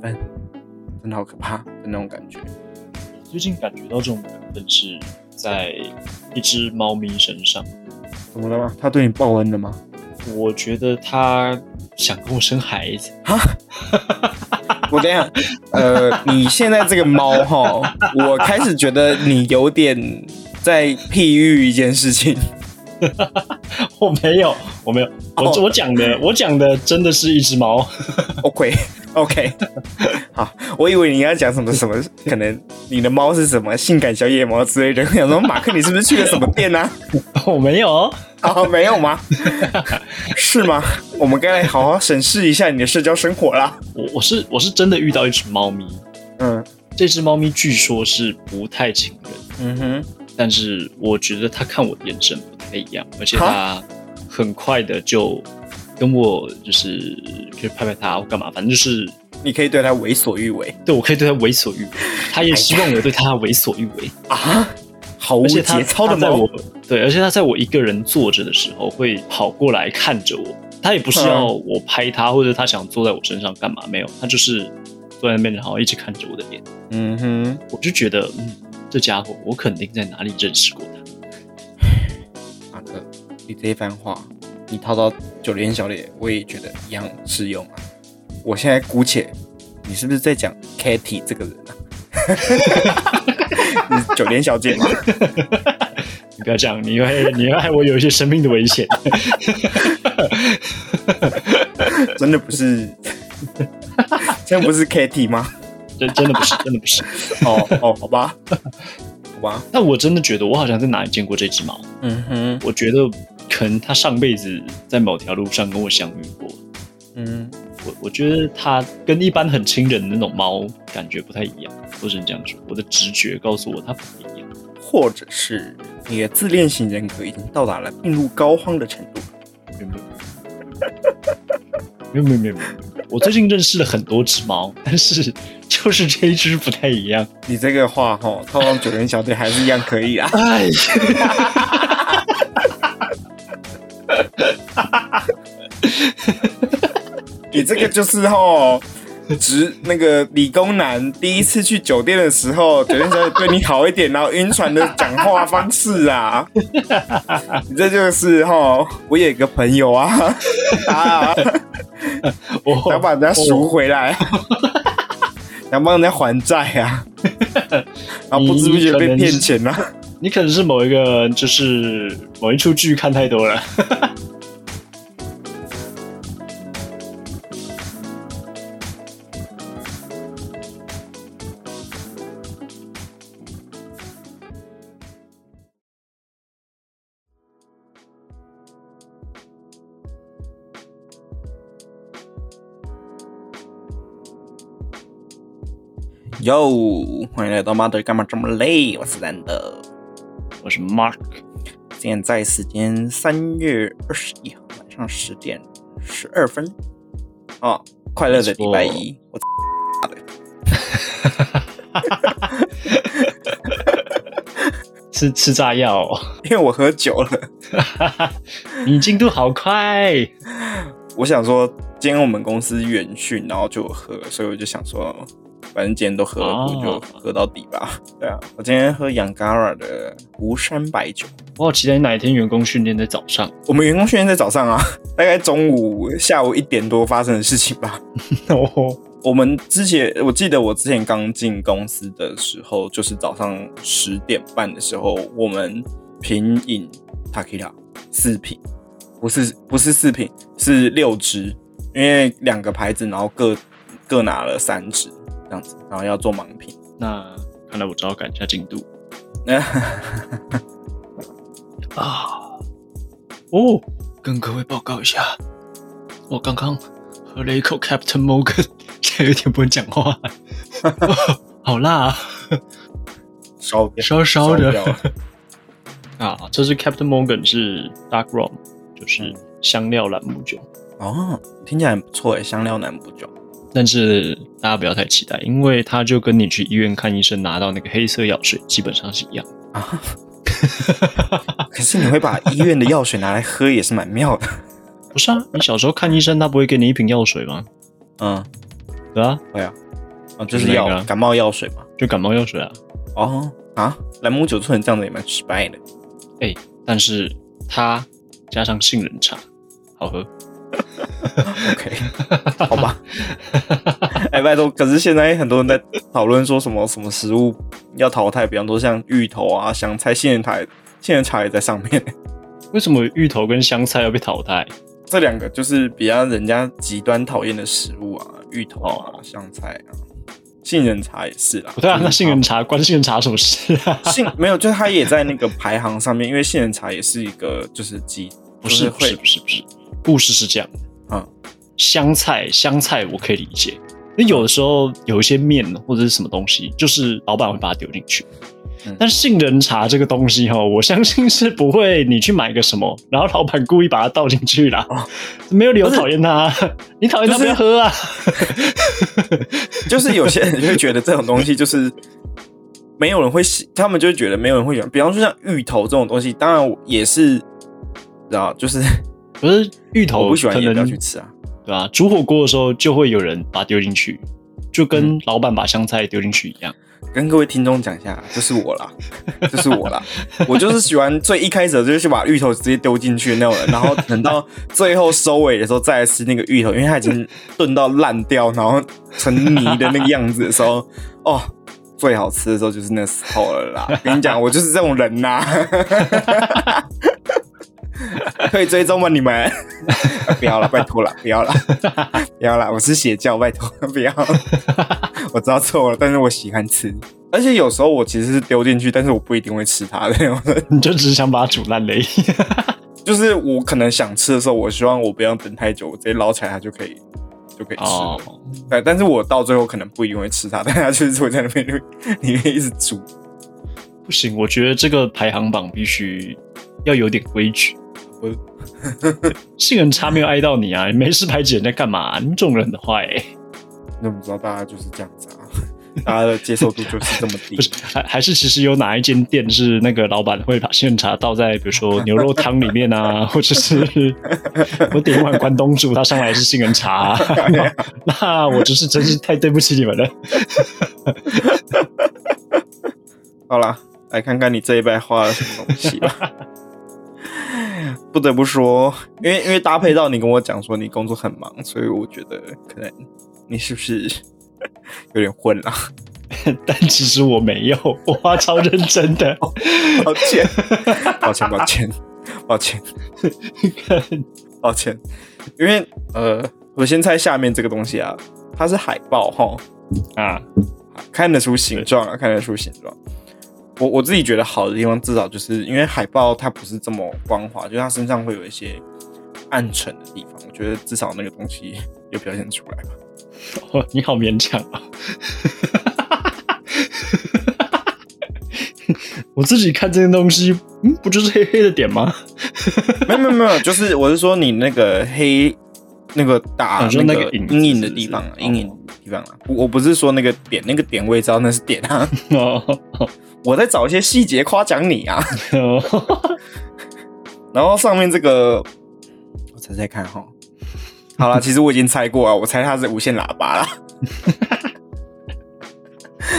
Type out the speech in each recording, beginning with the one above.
分，真的好可怕的那种感觉。最近感觉到这种缘分是在一只猫咪身上，怎么了吗？它对你报恩了吗？我觉得它想跟我生孩子。我等一下，呃，你现在这个猫哈，我开始觉得你有点在譬喻一件事情。我没有，我没有，我、哦我讲的，我讲的真的是一只猫。OK OK，好，我以为你要讲什么什么，可能你的猫是什么性感小野猫之类的。我想说，马克，你是不是去了什么店呢、我没有哦，啊？哦，没有吗？是吗？我们该来好好审视一下你的社交生活啦。我我是我是真的遇到一只猫咪，嗯这只猫咪据说是不太亲人，嗯哼，但是我觉得它看我的眼神不太一样，而且它很快的就跟我就是可以拍拍他或干嘛，反正就是你可以对他为所欲为对我可以对他为所欲为，他也希望我对他为所欲为。啊，毫无节操的猫它在我。对，而且他在我一个人坐着的时候，会跑过来看着我。他也不是要嗯我拍他，或者他想坐在我身上干嘛，没有，他就是坐在那边，然后一直看着我的脸。嗯哼，我就觉得，嗯，这家伙我肯定在哪里认识过他。马克，你这一番话，你套到九连小姐，我也觉得一样适用啊。我现在姑且，你是不是在讲 Kitty 这个人啊？你是九连小姐吗？你不要这样，你会你会害我有一些生命的危险。真的不是，真的不是 Kitty 吗？真真的不是，真的不是。哦哦，好吧，好吧，那我真的觉得我好像在哪里见过这只猫。嗯哼，我觉得可能它上辈子在某条路上跟我相遇过。嗯，我我觉得它跟一般很亲人的那种猫感觉不太一样，我只能这样说。我的直觉告诉我它不太一样。或者是你的自恋型人格已经到达了病入膏肓的程度。没有没有没有没有没有没有，我最近认识了很多只猫，但是就是这一只不太一样。你这个话哈，套上九人小队还是一样可以啊。哎，你这个就是吼，直那个理工男第一次去酒店的时候，酒店小姐对你好一点，然后晕船的讲话方式啊，你这就是吼，我有一个朋友啊，啊，我想把人家赎回来，想帮人家还债啊，然后不知不觉被骗钱了、啊。你可能是某一个就是某一出剧看太多了。哟，欢迎来到马队干嘛这么累？我是兰德，我是 Mark，现在时间三月二十一号晚上十点十二分。哦，快乐的礼拜一，我 吃吃炸药、哦，因为我喝酒了，你进度好快。我想说今天我们公司远训，然后就有喝，所以我就想说，反正今天都喝我就喝到底吧。对啊，我今天喝 Yangara 的湖山白酒。我好期待哪一天员工训练在早上。我们员工训练在早上啊，大概中午、下午一点多发生的事情吧。哦，我们之前，我记得我之前刚进公司的时候，就是早上十点半的时候，我们品饮 Takira 四瓶，不是不是四瓶，是六支，因为两个牌子，然后各各拿了三支这样子，然后要做盲品。那看来我只好赶一下进度那 啊。哦，跟各位报告一下，我刚刚喝了一口 Captain Morgan，现在有点不能讲话，好辣、啊，烧掉烧烧的啊！这是 Captain Morgan 是 Dark Rum，就是香料朗姆酒。哦，听起来很不错诶，香料南部酒。但是大家不要太期待，因为它就跟你去医院看医生拿到那个黑色药水基本上是一样的。啊。可是你会把医院的药水拿来喝，也是蛮妙的。不是啊，你小时候看医生，他不会给你一瓶药水吗？嗯，对啊，会啊。啊，就是药是啊药感冒药水嘛。就感冒药水啊。哦啊，兰姆酒醇这样子也蛮失败的。哎、但是它加上杏仁茶，好喝。OK，好吧。哎，拜托，可是现在很多人在讨论说什么什么食物要淘汰，比方说像芋头啊、香菜、杏仁茶，杏仁茶也在上面。为什么芋头跟香菜要被淘汰？这两个就是比较人家极端讨厌的食物啊，芋头啊、香菜啊，杏仁茶也是啦。不对啊，那杏仁茶关杏仁茶什么事啊？杏没有，就是它也在那个排行上面，因为杏仁茶也是一个就是极不是不是会不是不是，故事是这样的。嗯香菜香菜我可以理解，因为有的时候有一些面或者是什么东西，就是老板会把它丢进去。嗯但杏仁茶这个东西哈，我相信是不会，你去买个什么，然后老板故意把它倒进去啦，没有理由讨厌它，你讨厌它不要喝啊。就是 有些人就会觉得这种东西就是没有人会喜，他们就会觉得没有人会喜欢。比方说像芋头这种东西，当然也是，知道就是不是芋头，我不喜欢可也不要能去吃啊。对吧、煮火锅的时候就会有人把它丢进去，就跟嗯老板把香菜丢进去一样。跟各位听众讲一下，这是我啦，这是我啦，我就是喜欢最一开始就是把芋头直接丢进去的那种人，然后等到最后收尾的时候再来吃那个芋头，因为它已经炖到烂掉，然后成泥的那个样子的时候，哦，最好吃的时候就是那时候了啦。跟你讲，我就是这种人呐、可以追踪吗？你们 不要了，拜托了，不要了，不要了，我是邪教，拜托 不要。我知道错了，但是我喜欢吃，而且有时候我其实是丢进去，但是我不一定会吃它的。你就只是想把它煮烂而已。就是我可能想吃的时候，我希望我不要等太久，我直接捞起来它就可以就可以吃了。哦，对，但是我到最后可能不一定会吃它，但它就是会在那边里面一直煮。不行，我觉得这个排行榜必须要有点规矩。我杏仁茶没有挨到你啊，你 没事排挤人家干嘛、你这种人的话、欸，那不知道大家就是这样子啊，大家的接受度就是这么低不。是，还还是其实有哪一间店是那个老板会把杏仁茶倒在比如说牛肉汤里面啊，或者是我点一碗关东煮，他上来是杏仁茶、啊，那我真是真是太对不起你们了。好啦，来看看你这一拜花了什么东西吧。不得不说，因为因为搭配到你跟我讲说你工作很忙，所以我觉得可能你是不是有点混了？但其实我没有，我花超认真的。抱歉，抱歉，抱歉，抱歉，抱歉。因为呃，我先猜下面这个东西啊，它是海报哈，啊，看得出形状啊，看得出形状。我我自己觉得好的地方，至少就是因为海豹它不是这么光滑，就是它身上会有一些暗沉的地方。我觉得至少那个东西有表现出来吧。哦，你好勉强啊！我自己看这些东西，嗯，不就是黑黑的点吗？没有没有没有，就是我是说你那个黑那个打那个阴影的地方阴影的地方啊。我我不是说那个点，那个点我也知道那是点啊。哦，我在找一些细节夸奖你啊。哦然后上面这个，我猜猜看哈。好了，其实我已经猜过啊，我猜它是无线喇叭啦。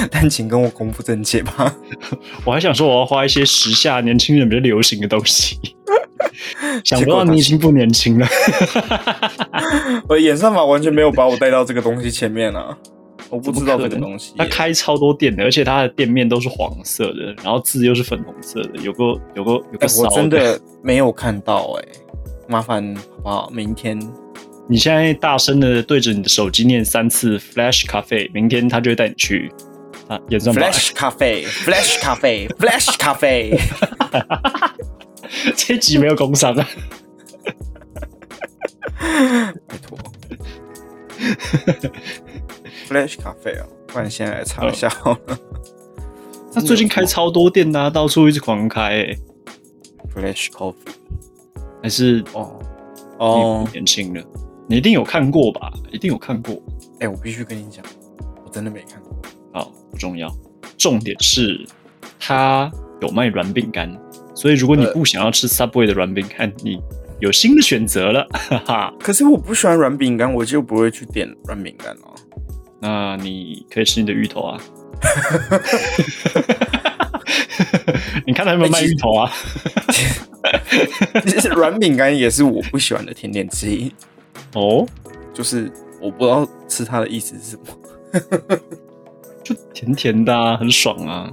但请跟我公布正解吧。我还想说我要花一些时下年轻人比较流行的东西，想不到你已经不年轻了。我的演算法完全没有把我带到这个东西前面啊，我不知道这个东西。它开超多店的，而且它的店面都是黄色的，然后字又是粉红色的，有个有个有哎个骚我真的没有看到哎、麻烦好不好？明天你现在大声的对着你的手机念三次 Flash Cafe，明天他就会带你去 Flash 咖啡，Flash 咖啡，Flash 咖啡。这一集没有工伤啊，拜托，Flash 咖啡啊，不然现在来查一下好了。他最近开超多店呐、啊，到处一直狂开、欸，Flash Coffee 还是哦你哦不，年轻了？你一定有看过吧？一定有看过。哎、我必须跟你讲，我真的没看过。好，不重要，重点是它有卖软饼干，所以如果你呃不想要吃 Subway 的软饼干，你有新的选择了，哈哈。可是我不喜欢软饼干，我就不会去点软饼干哦。那你可以吃你的芋头啊。你看他有没有卖芋头啊？其实 软饼干也是我不喜欢的甜点之一，哦，就是我不知道吃它的意思是什么就甜甜的、啊，很爽啊。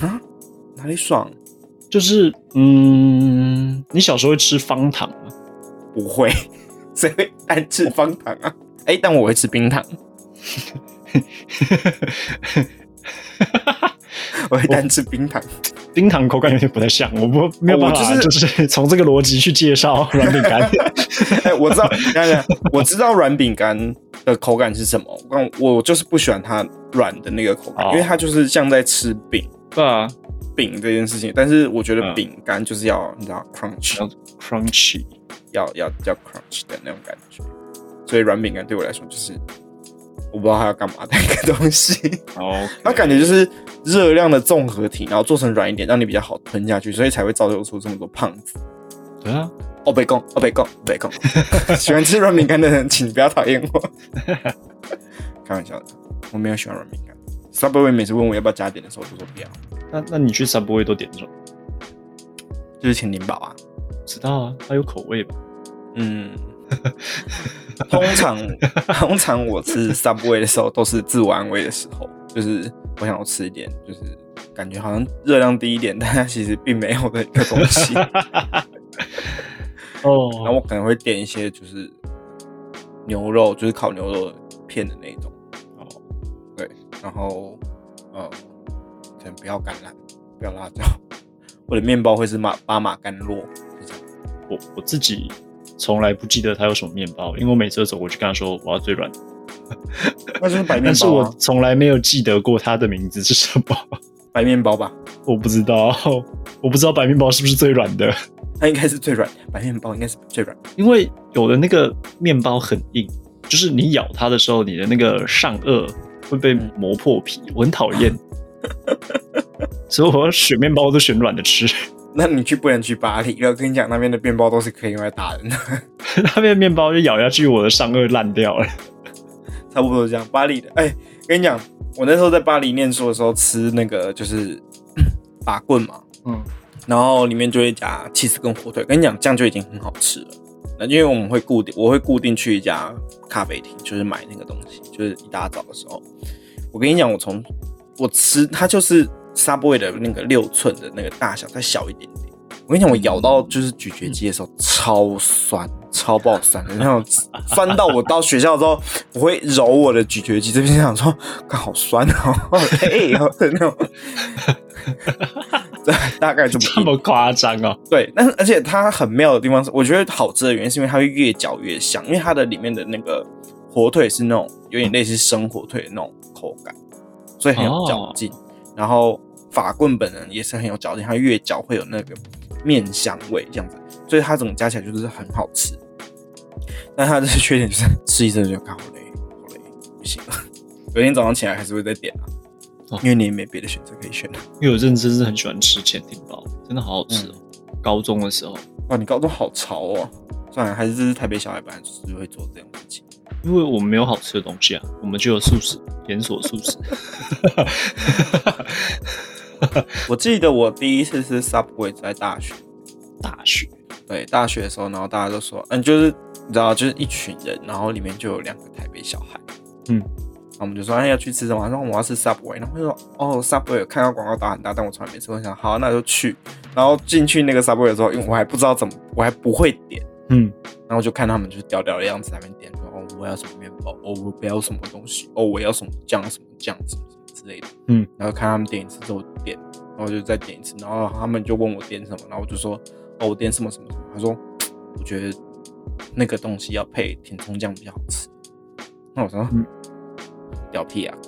啊？哪里爽？就是嗯，你小时候会吃方糖吗？不会，谁会单吃方糖啊？哎、但我会吃冰糖，我会单吃冰糖。冰糖口感有点不太像，我不没有办法，就是就是从这个逻辑去介绍 软饼干。哎、我知道，我知道软饼干的口感是什么，但我就是不喜欢它软的那个口感，哦因为它就是像在吃饼对啊，饼这件事情。但是我觉得嗯饼干就是要你知道 crunch，要 crunchy。要要要 crunch 的那种感觉，所以软饼干对我来说就是我不知道它要干嘛的一个东西。哦，它感觉就是热量的综合体，然后做成软一点，让你比较好吞下去，所以才会造就出这么多胖子。对啊，哦，北贡，哦，北贡，北贡，喜欢吃软饼干的人，请不要讨厌我。开玩笑的，我没有喜欢软饼干。Subway 每次问我要不要加点的时候，我都说不要，那那你去 Subway 都点什么？就是甜点堡啊。知道啊，它有口味吧？嗯，通常 通常我吃 Subway 的时候都是自我安慰的时候，就是我想要吃一点，就是感觉好像热量低一点，但它其实并没有的一个东西。然后哦，我可能会点一些就是牛肉，就是烤牛肉片的那一种。哦，对，然后呃，可能不要橄榄，不要辣椒。我的面包会是马巴马干酪。我我自己从来不记得它有什么面包，因为我每次都走过去跟他说我要最软的，那就是白面但是我从来没有记得过它的名字是什么。白面包吧，我不知道，我不知道白面包是不是最软的，它应该是最软的，白面包应该是最软的。因为有的那个面包很硬，就是你咬它的时候，你的那个上颚会被磨破皮，我很讨厌。所以我要选面包都选软的吃，那你去不能去巴黎，我跟你讲，那边的面包都是可以用来打人的，那边面包就咬下去，我的上颚烂掉了。差不多这样。巴黎的，哎、跟你讲，我那时候在巴黎念书的时候吃那个就是 法棍嘛，嗯，然后里面就会加 cheese 跟火腿。跟你讲，这样就已经很好吃了。那因为我们会固定，我会固定去一家咖啡厅，就是买那个东西，就是一大早的时候。我跟你讲，我从我吃它就是 Subway 的那个六寸的那个大小，再小一点点。我跟你讲，我咬到就是咀嚼肌的时候超酸，超爆酸的那种，酸到我到学校之后，我会揉我的咀嚼肌，这边想说，看好酸哦，好累哦的那种。对，大概这么这么夸张哦？对，但是而且它很妙的地方是，我觉得好吃的原因是因为它会越嚼越香，因为它的里面的那个火腿是那种有点类似生火腿的那种口感，所以很有嚼劲。然后法棍本人也是很有嚼劲，它越嚼会有那个面香味这样子，所以它整个加起来就是很好吃。但它的缺点就是吃一阵就好累，好累，不行了。隔天早上起来还是会再点啊，哦因为你也没别的选择可以选了。因为我认真是很喜欢吃潜艇包，真的好好吃哦。高中的时候，哇，你高中好潮哦！算了，还是这是台北小孩本来就是会做这种事情。因为我们没有好吃的东西啊，我们就有素食，连锁素食。我记得我第一次吃 Subway 在大学，大学。对，大学的时候，然后大家都说，嗯，就是你知道，就是一群人，然后里面就有两个台北小孩，嗯，然后我们就说，哎，要去吃什么？然后我要吃 Subway，然后就说，哦，Subway 有看到广告打很大，但我从来没吃过，我想好，那就去。然后进去那个 Subway 的时候，因为我还不知道怎么，我还不会点，嗯，然后就看他们就是屌屌的样子，在那边点我要什么面包，哦，我不要什么东西，哦，我要什么酱，什么酱，什么什么之类的，嗯，然后看他们点一次之后点，然后就再点一次，然后他们就问我点什么，然后我就说，哦，我点什么什么什么，他说，我觉得那个东西要配甜葱酱比较好吃，那我说，嗯。屌屁啊，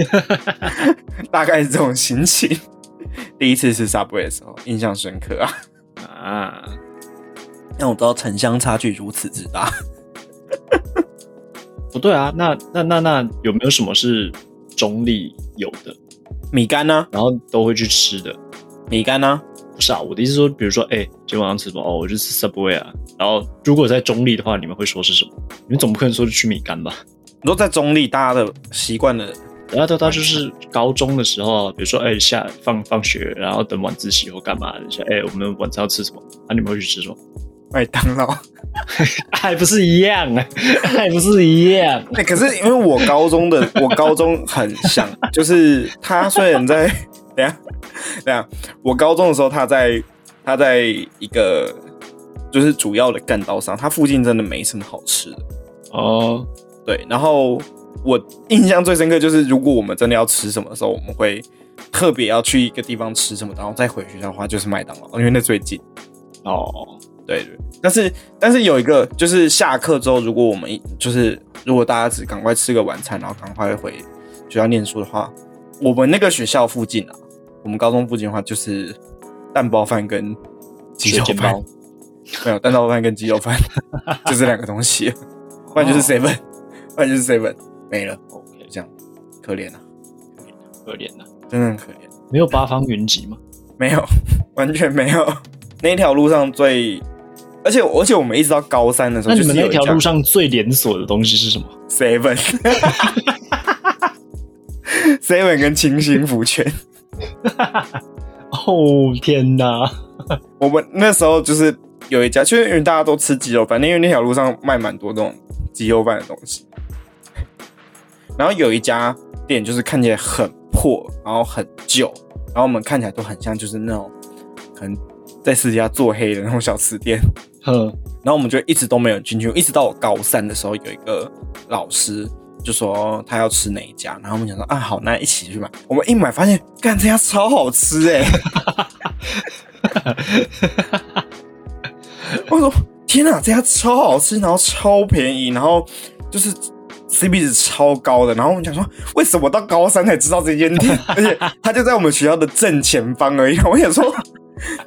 大概是这种心情。第一次吃 Subway 的时候，印象深刻啊。啊，让我知道城乡差距如此之大。不 对啊，那那那那有没有什么是中立有的，米干呢、然后都会去吃的？米干呢、不是啊，我的意思说，比如说，哎、今天晚上吃什么？哦，我就吃 Subway 啊。然后如果在中立的话，你们会说是什么？你们总不可能说是去米干吧？你说在中立，大家的习惯的然后他他就是高中的时候啊，比如说哎、下放放学，然后等晚自习或干嘛的，说哎、我们晚上要吃什么？啊，你们会去吃什么？麦当劳。还不是一样啊，还不是一样。哎、可是因为我高中的 我高中很像，就是他虽然在等下等下，我高中的时候他在他在一个就是主要的干道上，他附近真的没什么好吃的。哦，对，然后我印象最深刻就是，如果我们真的要吃什么的时候，我们会特别要去一个地方吃什么，然后再回学校的话就是麦当劳，因为那最近。哦，对对，但是但是有一个就是下课之后，如果我们一就是如果大家只赶快吃个晚餐，然后赶快回学校念书的话，我们那个学校附近啊，我们高中附近的话就是蛋包饭跟鸡肉饭。没有蛋包饭跟鸡肉饭，就这两个东西，不然就是 seven，、不然就是 seven 没了，OK，就这样，可怜啊，可怜呐、真的很可怜，没有八方云集吗？没有，完全没有，那条路上最。而且而且我们一直到高三的时候，那你们那条路上。最连锁的东西是什么？seven seven 跟清新福泉，哦天哪！我们那时候就是有一家，就是因为大家都吃鸡肉饭，因为那条路上卖蛮多这种鸡肉饭的东西。然后有一家店就是看起来很破，然后很旧，然后我们看起来都很像就是那种可能在私底下做黑的那种小吃店。哼，然后我们就一直都没有进去，一直到我高三的时候，有一个老师就说他要吃哪一家，然后我们想说啊好，那一起去买。我们一买发现，干这家超好吃哎、我说天哪，这家超好吃，然后超便宜，然后就是 CP 值超高的。然后我们想说，为什么到高三才知道这间店？而且他就在我们学校的正前方而已。我想说，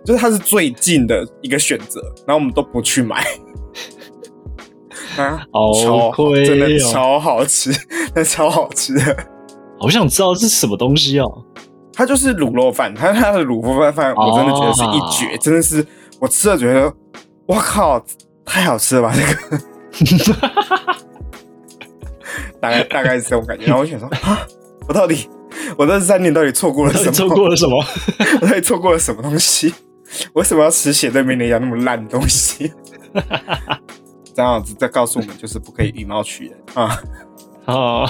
就是它是最近的一个选择，然后我们都不去买。啊，好超好亏真的哦超好吃，那超好吃的。好想知道这是什么东西哦。它就是卤肉饭，它它的卤肉饭我真的觉得是一绝，哦真的是我吃了觉得，我靠，太好吃了吧！这个 大概大概是这种感觉。然后我想说啊，我到底 我这三年到底错过了什么？错过了什么？我 到底错过了什么东西？为什么要吃斜对面那家那么烂的东西？张老师在告诉我们，就是不可以以貌取人啊。哦，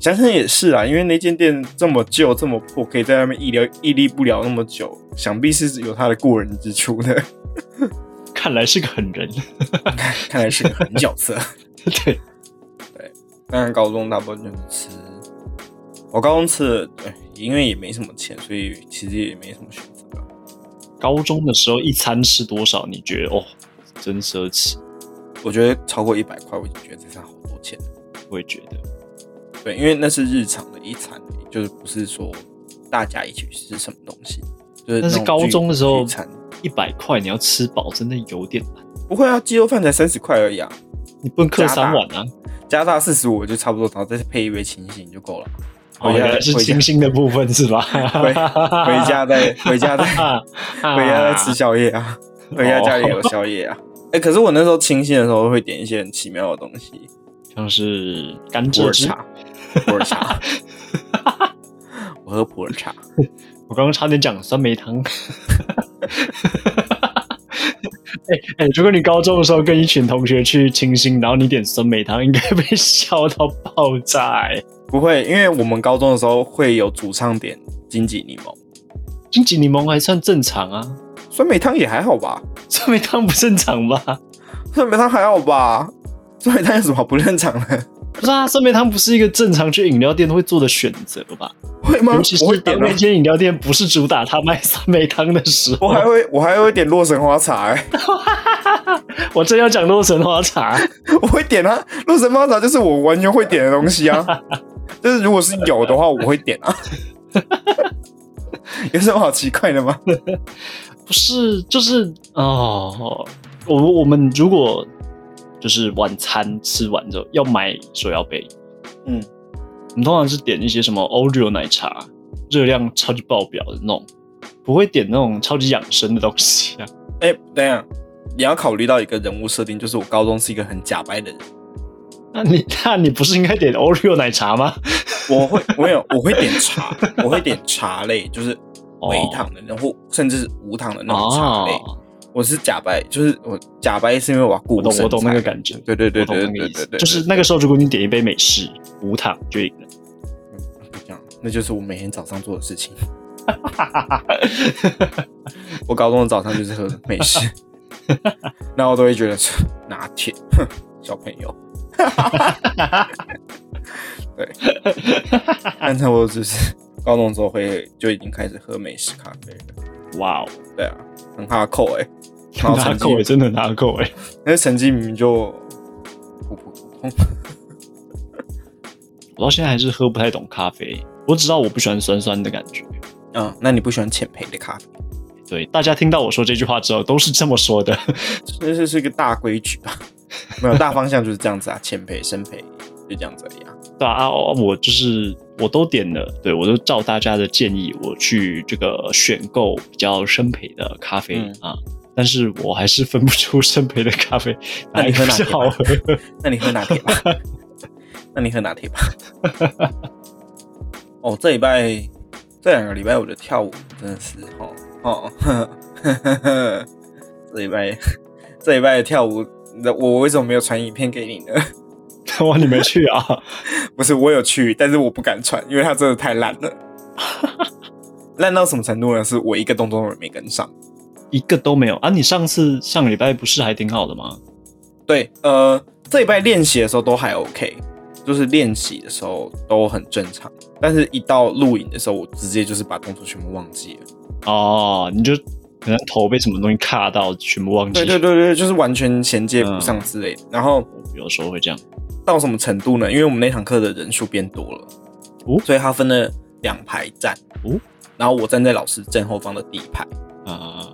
想想也是啊，因为那间店这么旧、这么破，可以在外面屹立屹立不了那么久，想必是有他的过人之处的。看来是个狠人。看来是个狠角色。对，当然，高中大部分就是吃，我高中吃的，对，因为也没什么钱，所以其实也没什么选择啊。高中的时候一餐吃多少？你觉得哦，真奢侈。我觉得超过一百块，我已经觉得这餐好多钱了。我也觉得，对，因为那是日常的一餐，就是不是说大家一起去吃什么东西。就是但是高中的时候一餐一百块你要吃饱，真的有点难。不会啊，鸡肉饭才三十块而已啊，你不能刻加大三碗啊！加大四十五就差不多，然后再配一杯清醒就够了。哦，回家原来是清新的部分是吧？回回家再 回家再回家再吃宵夜啊，回家家里有宵夜啊。哎、可是我那时候清新的时候会点一些很奇妙的东西，像是甘普蔗茶，普洱茶，我喝普洱茶。我刚刚差点讲酸梅汤。哎哎、如果你高中的时候跟一群同学去清新，然后你点酸梅汤，应该被笑到爆炸、哎，不会，因为我们高中的时候会有主唱点金桔柠檬，金桔柠檬还算正常啊，酸梅汤也还好吧，酸梅汤不正常吧？酸梅汤还好吧，酸梅汤有什么好不正常的？不是啊，酸梅汤不是一个正常去饮料店都会做的选择吧？会吗？尤其我会点啊。是当那，间饮料店不是主打他卖酸梅汤的时候，我还会我还会点洛神花茶、欸，我正要讲洛神花茶，我会点啊，洛神花茶就是我完全会点的东西啊，就是如果是有的话，我会点啊。有什么好奇怪的吗？不是，就是哦，我我们如果就是晚餐吃完之后要买手摇杯，嗯，我们通常是点一些什么 Oreo 奶茶，热量超级爆表的那种不会点那种超级养生的东西啊。哎、等下，你要考虑到一个人物设定，就是我高中是一个很假白的人。那你 那你不是应该点 Oreo 奶茶吗？我会，我有，我会点茶，我会点茶类，就是微糖的，然后甚至是无糖的那种茶类。哦，我是假白，就是我假白是因为我要顾身我懂我懂那材个感觉，对对对对对对对，就是那个时候，如果你点一杯美式无糖就赢了。这样，那就是我每天早上做的事情。我高中的早上就是喝美式，然后我都会觉得说拿铁，哼，小朋友。对，但差不多就是高中之后会就已经开始喝美式咖啡了。哇哦，对啊，很哈扣哎，然后成拿扣哎，真的拿扣哎。但是成绩明明就普普通通。我到现在还是喝不太懂咖啡，我只知道我不喜欢酸酸的感觉。嗯，那你不喜欢浅焙的咖啡？对，大家听到我说这句话之后都是这么说的。这是是一个大规矩吧？没有大方向就是这样子啊，浅焙、深焙就这样子而已啊。对啊，哦我就是我都点了，对我都照大家的建议，我去这个选购比较深焙的咖啡、嗯啊。但是我还是分不出深焙的咖啡那 你喝哪铁好喝。那你喝拿铁吧？那你喝拿铁吧？哦，这礼拜这两个礼拜我的跳舞真的是哦哦，呵呵呵呵这礼拜这礼拜的跳舞，那我为什么没有传影片给你呢？哇，你没去啊？不是我有去，但是我不敢传，因为它真的太烂了。烂到什么程度呢？是我一个动作都没跟上。一个都没有啊！你上次上个礼拜不是还挺好的吗？对，呃，这礼拜练习的时候都还 OK，就是练习的时候都很正常，但是一到录影的时候，我直接就是把动作全部忘记了。哦，你就可能头被什么东西卡到，全部忘记。对对对对，就是完全衔接不上之类的。然后有时候会这样。到什么程度呢？因为我们那堂课的人数变多了，哦所以他分了两排站，哦然后我站在老师正后方的第一排。啊，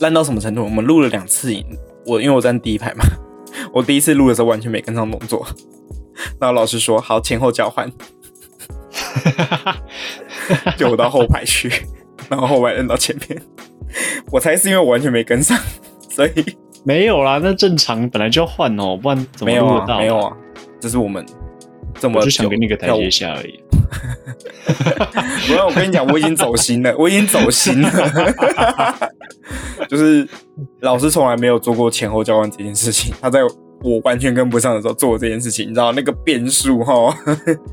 烂到什么程度？我们录了两次影，我因为我站第一排嘛，我第一次录的时候完全没跟上动作，然后老师说好前后交换，就我到后排去，然后后排摁到前面，我猜是因为我完全没跟上，所以 没有啦，那正常本来就要换哦，不然怎么没有啊录得到？没有，啊，这是我们这么我就想久给你个台阶下而已。不要我跟你讲，我已经走心了，我已经走心了。就是老师从来没有做过前后交换这件事情，他在我完全跟不上的时候做这件事情，你知道那个变数哈，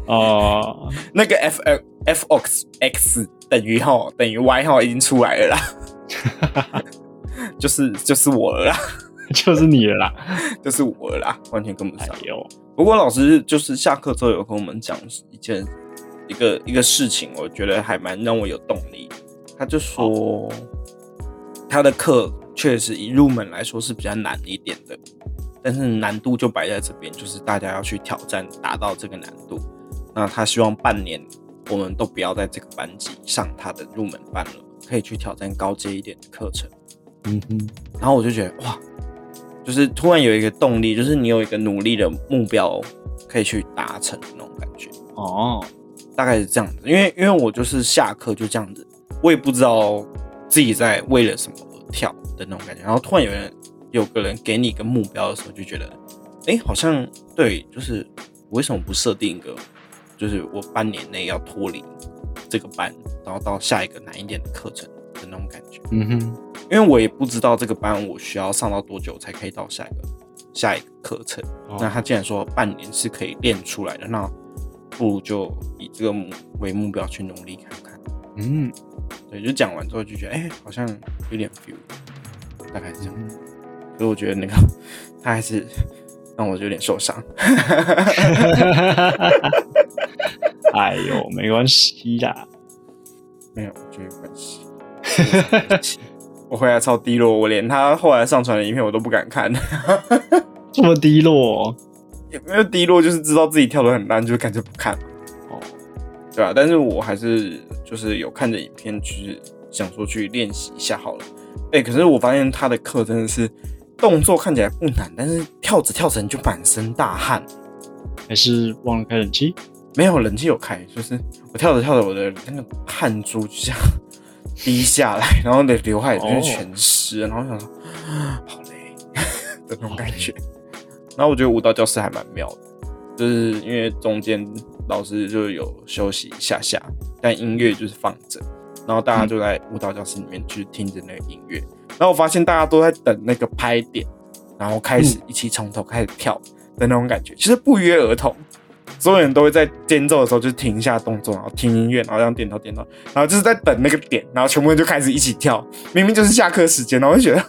哦，那个 f f x x 等于哈等于 y 号已经出来了啦，就是就是我了啦，就是你了啦。就是我了啦，完全跟不上哎。呦，不过老师就是下课之后有跟我们讲一件一个一个事情，我觉得还蛮让我有动力。他就说他的课确实以入门来说是比较难一点的，但是难度就摆在这边，就是大家要去挑战达到这个难度。那他希望半年我们都不要在这个班级上他的入门班了，可以去挑战高阶一点的课程。嗯哼，然后我就觉得哇，就是突然有一个动力，就是你有一个努力的目标可以去达成的那种感觉，哦，大概是这样子。因为因为我就是下课就这样子，我也不知道自己在为了什么而跳的那种感觉。然后突然有人有个人给你一个目标的时候，就觉得，哎，好像对，就是我为什么不设定一个，就是我半年内要脱离这个班，然后到下一个难一点的课程的那种感觉。嗯哼，因为我也不知道这个班我需要上到多久才可以到下一个下一个课程。哦那他既然说半年是可以练出来的，那不如就以这个目为目标去努力看看。嗯，对，就讲完之后就觉得，哎、好像有点 feel，大概是这样。嗯所以我觉得那个 他还是让我有点受伤。哎呦，没关系啦。没有，我觉得有关系。没有关系我回来超低落，我连他后来上传的影片我都不敢看。这么低落也没有低落，就是知道自己跳的很烂，就干脆不看。哦，对啊，但是我还是就是有看着影片，就是想说去练习一下好了。哎、可是我发现他的课真的是动作看起来不难，但是跳着跳着你就满身大汗。还是忘了开冷气？没有冷气有开，就是我跳着跳着，我的那个汗珠就这样滴下来，然后你的刘海就是全湿，然后想说好累的 那种感觉。然后我觉得舞蹈教室还蛮妙的，就是因为中间老师就有休息一下下，但音乐就是放着，然后大家就在舞蹈教室里面去听着那个音乐。然后我发现大家都在等那个拍点，然后开始一起从头开始跳的那种感觉，其实不约而同，所有人都会在间奏的时候就停一下动作，然后听音乐，然后这样点头点头，然后就是在等那个点，然后全部人就开始一起跳。明明就是下课时间，然后我就觉得，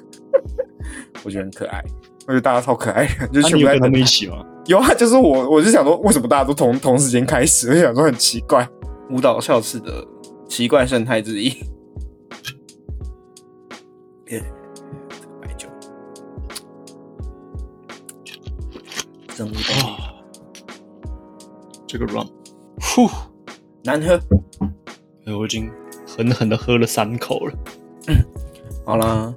我觉得很可爱，我觉得大家超可爱，就那你有跟他全部在等们一起吗？有啊，就是我，我就想说，为什么大家都同同时间开始？我就想说很奇怪，舞蹈校式的奇怪生态之一。真舞蹈啊，这个 rum，呼，难喝。哎我已经狠狠的喝了三口了。好啦，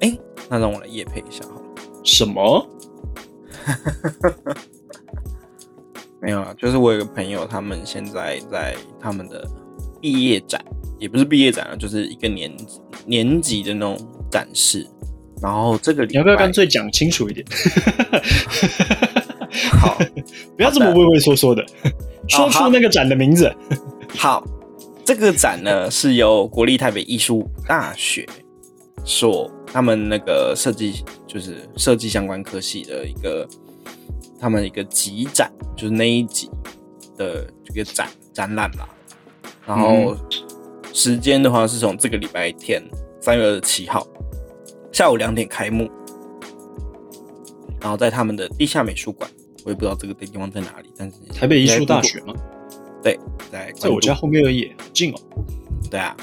哎、那让我来夜配一下好了。什么？没有啊，就是我有个朋友，他们现在在他们的毕业展，也不是毕业展啊，就是一个年年级的那种展示。然后这个你要不要干脆讲清楚一点？这么畏畏缩缩的，说出那个展的名字。好，这个展呢是由国立台北艺术大学所他们那个设计就是设计相关科系的一个他们一个集展，就是那一集的这个展展览啦。然后时间的话是从这个礼拜天三月二十七号下午两点开幕，然后在他们的地下美术馆，我也不知道这个地方在哪里，但是台北艺术大学吗？对，在在我家后面而已，很近哦。对啊，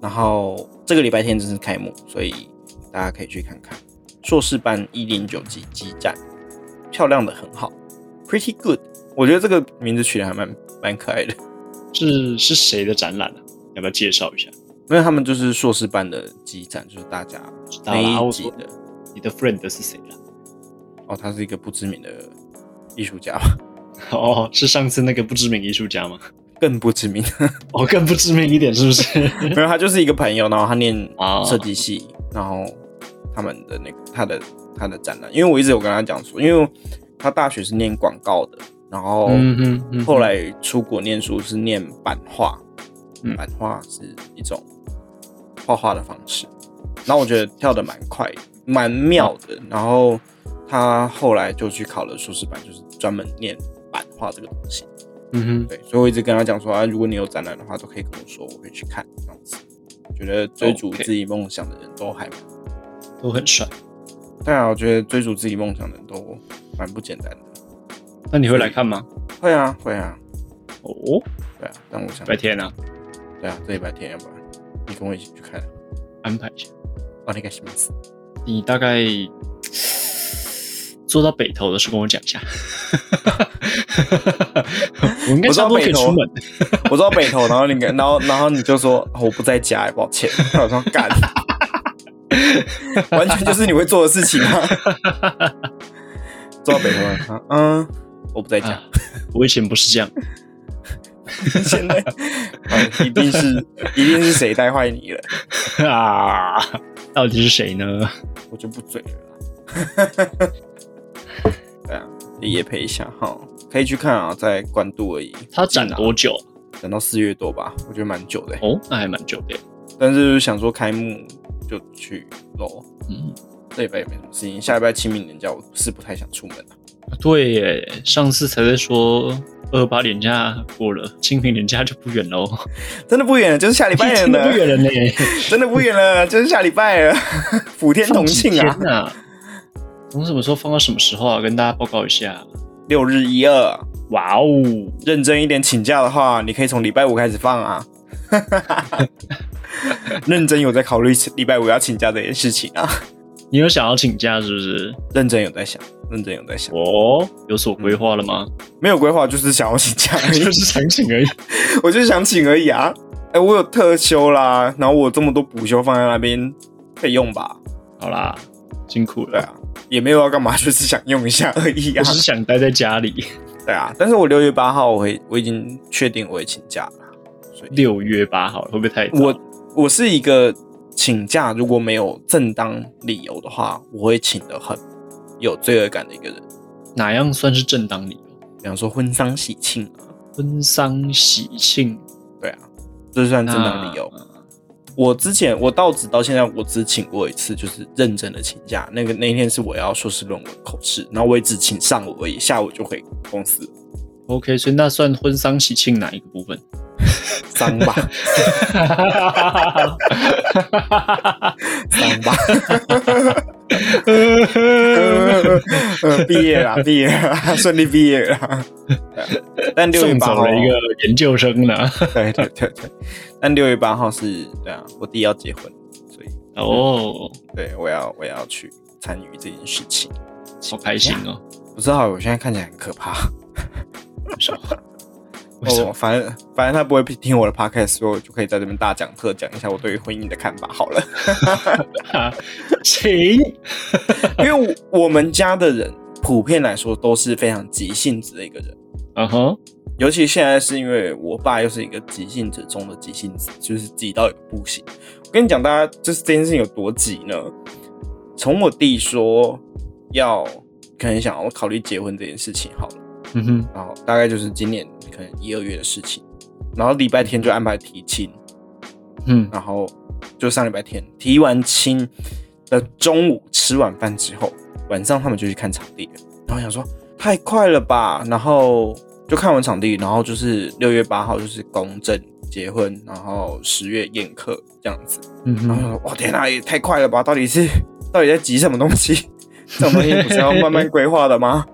然后这个礼拜天正式开幕，所以大家可以去看看硕士班一零九级基站，漂亮的很好，pretty good。我觉得这个名字取得还蛮蛮可爱的，是是谁的展览啊？要不要介绍一下？因为他们就是硕士班的基站，就是大家道那一级的。你的 friend 是谁啦？哦，他是一个不知名的艺术家吧，哦，是上次那个不知名艺术家吗？更不知名。哦，更不知名一点，是不是？没有，他就是一个朋友，然后他念啊。设计系，然后他们的那个他的他的展览，因为我一直有跟他讲说，因为他大学是念广告的，然后后来出国念书是念版画，嗯。版画是一种画画的方式，然后我觉得跳的蛮快，蛮妙的，然后他后来就去考了硕士班，就是专门念版画这个东西。嗯哼，对，所以我一直跟他讲说啊，如果你有展览的话，都可以跟我说，我会去看这样子。我觉得追逐自己梦想的人都还蛮，都很帅。对啊，我觉得追逐自己梦想的人都蛮不简单的。那你会来看吗？会啊，会啊，哦，对啊。但我想，白天啊，对啊，这礼拜天要不然你跟我一起去看？安排一下。哦，你干什么事？你大概坐到北头的时候跟我讲一下。我应该差不多可以出门。我坐到北投，然后你跟，然后然后你就说、哦我不在家，抱歉。我说干，完全就是你会做的事情啊。坐到北投了，啊嗯，我不在家。啊我以前不是这样，现在、啊一定是一定是谁带坏你了，啊，到底是谁呢？我就不嘴了啦。对啊，也陪一下哈，可以去看啊，在关渡而已。它展多久？展到四月多吧，我觉得蛮久的欸。哦，那还蛮久的。但是想说开幕就去喽，嗯，这礼拜也没什么事情，下礼拜清明年假我是不太想出门啊。对耶，上次才在说二八年假过了，清明年假就不远喽，真的不远了，就是下礼拜了 真的，不远了呢，真的不远了，就是下礼拜了，普天同庆啊，天啊！从什么时候放到什么时候啊？跟大家报告一下。六日一二。哇哦，认真一点请假的话，你可以从礼拜五开始放啊。认真有在考虑礼拜五要请假这件事情啊，你有想要请假是不是？认真有在想，认真有在想，哦，有所规划了吗？没有规划，就是想要请假，就是想请而已。我就是想请而已啊。哎、我有特休啦，然后我有这么多补休放在那边，可以用吧？好啦，辛苦了。啊，也没有要干嘛，就是想用一下而已啊我只。是想待在家里。对啊，但是我六月八号我会，我已经确定我会请假了，所以六月八号会不会太？我我是一个请假如果没有正当理由的话，我会请的很有罪恶感的一个人。哪样算是正当理由？比方说婚丧喜庆啊，婚丧喜庆，对啊，这算正当理由。我之前我到职到现在，我只请过一次，就是认真的请假。那个那一天是我要硕士论文口试，然后我也只请上午而已，下午就回公司。OK，所以那算婚丧喜庆哪一个部分？丧吧，丧吧，呃，毕业了，毕业了，顺利毕业了。但六月八号一个研究生呢。对对对对，但六月八号是对啊，我弟要结婚，所以哦，对我要我要去参与这件事情。好开心哦！不知道，我现在看起来很可怕。哦，反正反正他不会听我的 podcast，所以我就可以在这边大讲特讲一下我对于婚姻的看法。好了，请因为我我们家的人普遍来说都是非常急性子的一个人，嗯哼，尤其现在是因为我爸又是一个急性子中的急性子，就是急到不行。我跟你讲，大家就是这件事情有多急呢？从我弟说要可能想要考虑结婚这件事情好了，嗯哼，然后大概就是今年可能一二月的事情，然后礼拜天就安排提亲，嗯，然后就上礼拜天提完亲的中午吃晚饭之后，晚上他们就去看场地了。然后想说太快了吧，然后就看完场地，然后就是六月八号就是公证结婚，然后十月宴客这样子。嗯然后哼，哇天哪，也太快了吧！到底是到底在急什么东西？这种东西不是要慢慢规划的吗？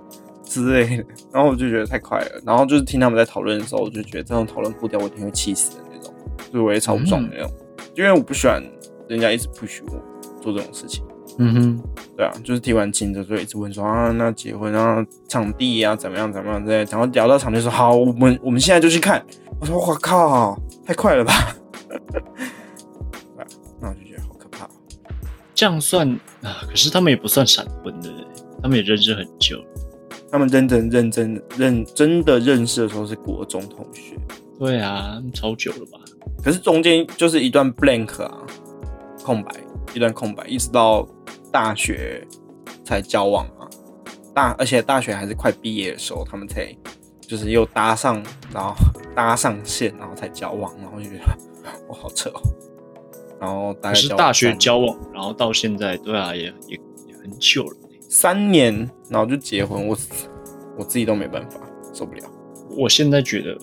之类的。然后我就觉得太快了。然后就是听他们在讨论的时候，我就觉得这种讨论步调我一定会气死的那种，就是我也超不爽的那种，因为我不喜欢人家一直 push 我做这种事情。嗯哼，对啊，就是提完亲的时候一直问说啊，那结婚啊，场地啊，怎么样怎么样之类。然后聊到场地说好，我们我们现在就去看。我说我靠，太快了吧！啊那我就觉得好可怕。这样算啊？可是他们也不算闪婚的，他们也认识很久。他们认真认真认真的认识的时候是国中同学，对啊，超久了吧？可是中间就是一段 blank 啊，空白，一段空白，一直到大学才交往啊。大而且大学还是快毕业的时候，他们才就是又搭上，然后搭上线，然后才交往，然后就觉得 我好扯哦。然后大是大学交往，然后到现在，对啊，也也也很久了。三年，然后就结婚，我我自己都没办法，受不了。我现在觉得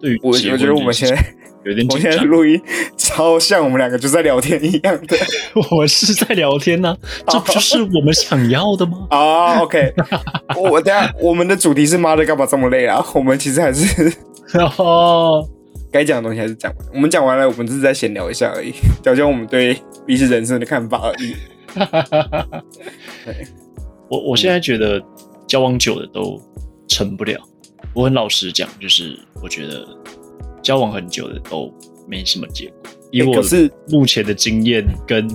对于我我觉得我们现在有点我现在。录音超像我们两个就在聊天一样的 我是在聊天呢、这不就是我们想要的吗？啊。OK，我我等下我们的主题是妈的干嘛这么累啊？我们其实还是 哦，该讲的东西还是讲完。我们讲完了，我们只是在闲聊一下而已，讲讲我们对彼此人生的看法而已。对，我我现在觉得交往久的都成不了。我很老实讲，就是我觉得交往很久的都没什么结果。以我欸可是目前的经验跟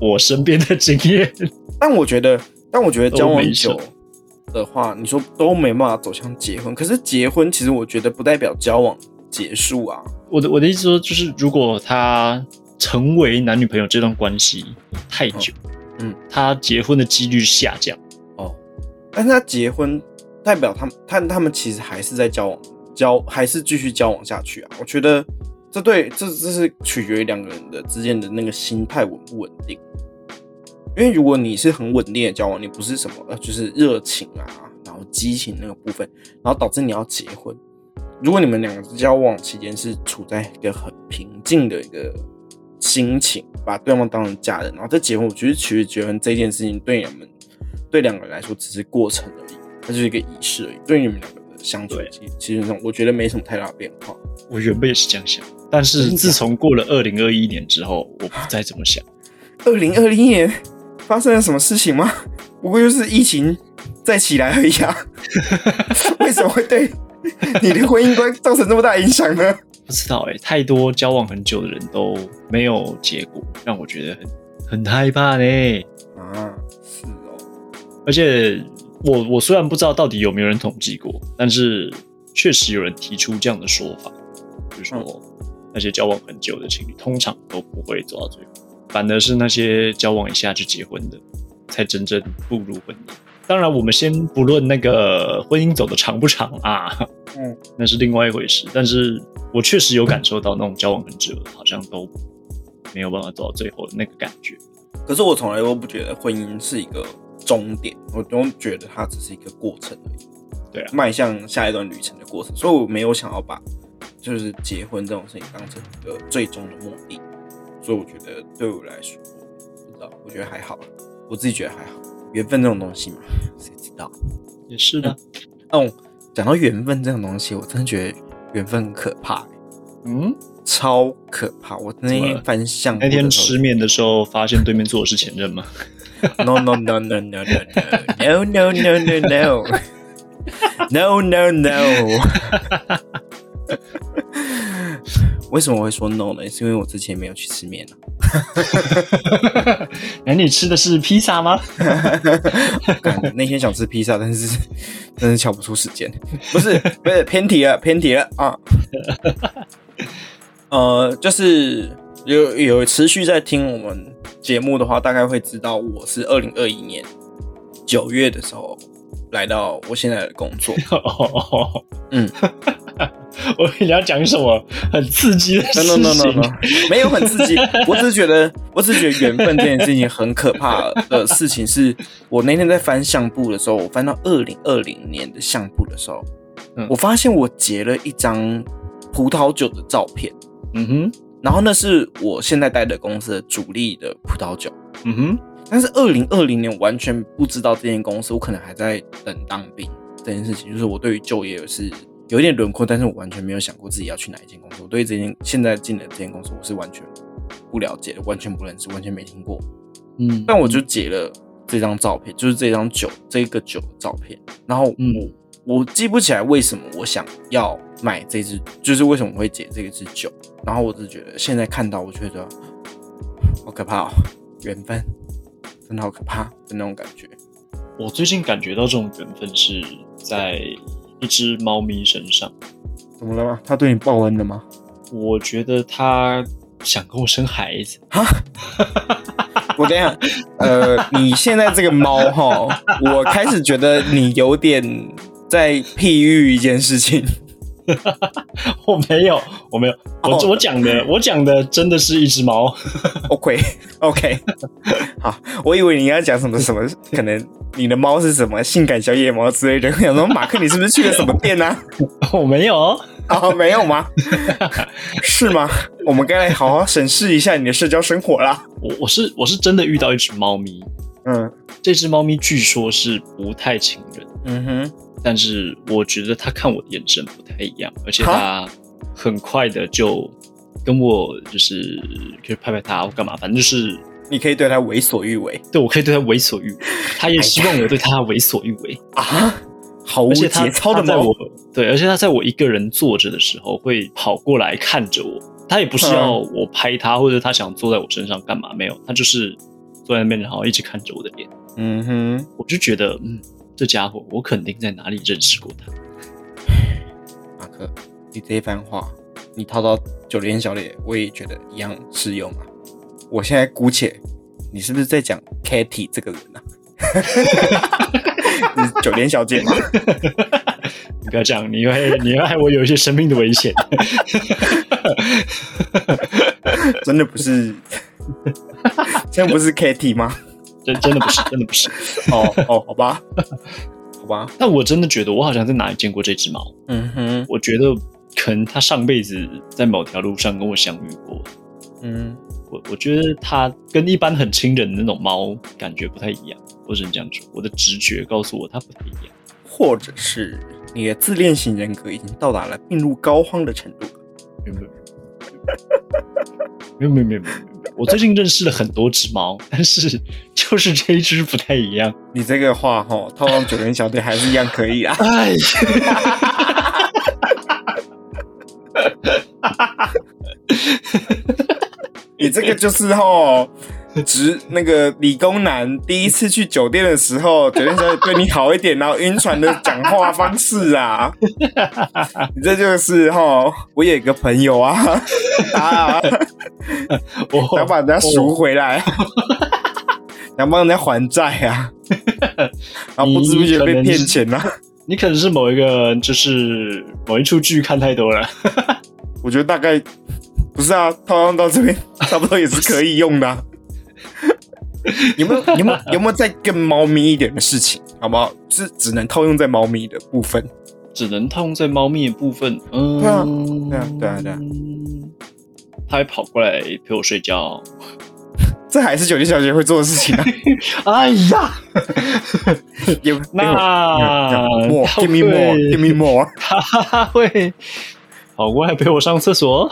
我身边的经验，但我觉得，但我觉得交往久的话，你说都没办法走向结婚。可是结婚其实我觉得不代表交往结束啊。我的我的意思说，就是如果他成为男女朋友这段关系太久，嗯，他结婚的几率下降。哦，但是他结婚代表他们，他他们其实还是在交往，交还是继续交往下去啊。我觉得这对这这是取决于两个人的之间的那个心态稳不稳定。因为如果你是很稳定的交往，你不是什么呃就是热情啊，然后激情那个部分，然后导致你要结婚。如果你们两个交往期间是处在一个很平静的一个心情，把对方当成家人，然后再结婚，我觉得其实结婚这件事情对你们对两个人来说只是过程而已，它就是一个仪式而已。对你们两个的相处对，其其实上我觉得没什么太大的变化。我原本也是这样想，但是自从过了二零二一年之后，我不再这么想。二零二零年发生了什么事情吗？不过就是疫情再起来而已啊。为什么会对你的婚姻观造成这么大影响呢？不知道哎、太多交往很久的人都没有结果，让我觉得很很害怕呢。啊，是哦，而且我我虽然不知道到底有没有人统计过，但是确实有人提出这样的说法，就是说，那些交往很久的情侣，通常都不会走到最后，反而是那些交往一下就结婚的，才真正步入婚姻。当然，我们先不论那个婚姻走的长不长啊，嗯，那是另外一回事。但是我确实有感受到那种交往很久，好像都没有办法走到最后的那个感觉。可是我从来都不觉得婚姻是一个终点，我都觉得它只是一个过程而已。对啊，迈向下一段旅程的过程，所以我没有想要把就是结婚这种事情当成一个最终的目的。所以我觉得对我来说，不知道，我觉得还好，我自己觉得还好。缘分这种东西嘛，谁知道？也是的。哦，讲到缘分这种东西，我真的觉得缘分很可怕、欸，嗯，超可怕。我那天翻相簿那天吃面的时候，发现对面坐的是前任吗？No no no no no no no no no no no no no no no。为什么我会说 no 呢？是因为我之前没有去吃面啊。哎，你吃的是披萨吗？干那天想吃披萨，但是真是瞧不出时间。不是不是偏题了，偏题了啊。呃，就是有有持续在听我们节目的话，大概会知道我是二零二一年九月的时候来到我现在的工作。哦，嗯，我以为你要讲什么很刺激的事 no 情。no no no no，没有很刺激，我只是觉得，我只是觉得缘分这件事情很可怕的事情是，我那天在翻相簿的时候，我翻到二零二零年的相簿的时候，嗯。我发现我截了一张葡萄酒的照片，嗯哼，然后那是我现在待的公司的主力的葡萄酒，嗯哼，但是二零二零年我完全不知道这间公司，我可能还在等当兵这件事情，就是我对于就业是有一点轮廓，但是我完全没有想过自己要去哪一间公司。我对这间现在进的这间公司，我是完全不了解的，完全不认识，完全没听过。嗯，但我就截了这张照片，就是这张酒这个酒的照片，然后我、嗯我记不起来为什么我想要买这支，就是为什么我会解这支酒，然后我只是觉得现在看到，我觉得好可怕哦，缘分真的好可怕的那种感觉。我最近感觉到这种缘分是在一只猫咪身上，怎么了吗？它对你报恩了吗？我觉得它想跟我生孩子。我等一下，呃，你现在这个猫哈，我开始觉得你有点在譬喻一件事情。我没有，我没有，我、哦我讲的，我讲的真的是一只猫。OK OK，好，我以为你要讲什么什么，可能你的猫是什么性感小野猫之类的。我想说，马克，你是不是去了什么店呢、我没有？啊，没有吗？是吗？我们该来好好审视一下你的社交生活啦。我我是我是真的遇到一只猫咪，嗯这只猫咪据说是不太亲人，嗯哼，但是我觉得他看我的眼神不太一样，而且他很快的就跟我就是可以拍拍他或干嘛，反正就是你可以对他为所欲为对我可以对他为所欲为，他也希望我对他为所欲为。啊，毫无而且它节操的猫它在我。对，而且他在我一个人坐着的时候，会跑过来看着我。他也不是要我拍他，或者他想坐在我身上干嘛，没有，他就是坐在那边，然后一直看着我的脸。嗯哼，我就觉得，嗯，这家伙我肯定在哪里认识过他。马克，你这一番话，你套到九连小姐，我也觉得一样适用啊。我现在姑且，你是不是在讲 Kitty 这个人啊？你是九连小姐吗？你不要这样，你会你会害我有一些生命的危险。真的不是，真的不是 Kitty 吗？真真的不是，真的不是。哦哦，好吧，好吧，但我真的觉得我好像在哪里见过这只猫。嗯哼，我觉得可能它上辈子在某条路上跟我相遇过。嗯，我我觉得它跟一般很亲人的那种猫感觉不太一样，我只能这样说。我的直觉告诉我它不太一样。或者是你的自恋型人格已经到达了病入膏肓的程度有没有没有没有没有没有。我最近认识了很多只猫，但是就是这一只不太一样。你这个话哈，套上九人小队还是一样可以啊。哎呀，你这个就是哦，直那个理工男第一次去酒店的时候，酒店小姐对你好一点，然后晕船的讲话方式啊，你这就是哈，我有一个朋友啊，啊，我想把人家赎回来，想帮人家还债啊，然后不知不觉被骗钱了。你可能是某一个，就是某一出剧看太多了。我觉得大概不是啊，套用到这边差不多也是可以用的啊、有没有有没有 有没有再更猫咪一点的事情，好不好？是只能套用在猫咪的部分。只能套用在猫咪的部分。嗯，对啊对啊对啊对啊它会跑过来陪我睡觉。这还是酒店小姐会做的事情啊！哎呀，有那 give me more 会 give me more，他会跑过来陪我上厕所。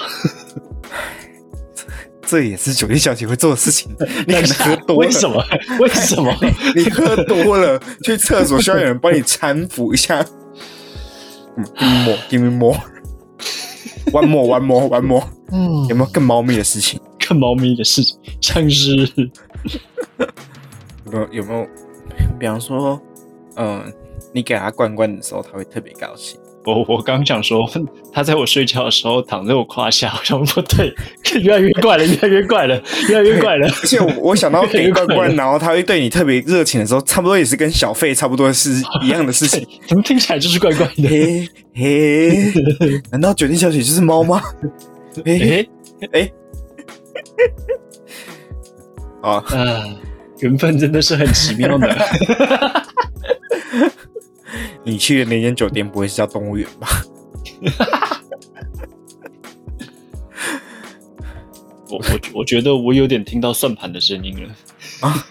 这也是酒店小姐会做的事情。你可能喝多了，为什么？为什么？你喝多了去厕所需要有人帮你搀扶一下。嗯，give me more give me more，one more one more one more，嗯有没有更猫咪的事情？更猫咪的事情，像是有没有有没有？比方说，嗯，你给它罐罐的时候，它会特别高兴。我我刚想说，他在我睡觉的时候躺在我胯下，我想不对，越来越怪了，越来越怪了，越来越怪了。而且我我想到 给怪怪，然后他会对你特别热情的时候，差不多也是跟小费差不多是一样的事情。怎么听起来就是怪怪的？嘿嘿，难道酒店小姐就是猫吗？嘿哎哎，啊，啊，缘分真的是很奇妙的。你去的那间酒店不会是叫动物园吧？我我我觉得我有点听到算盘的声音了。啊，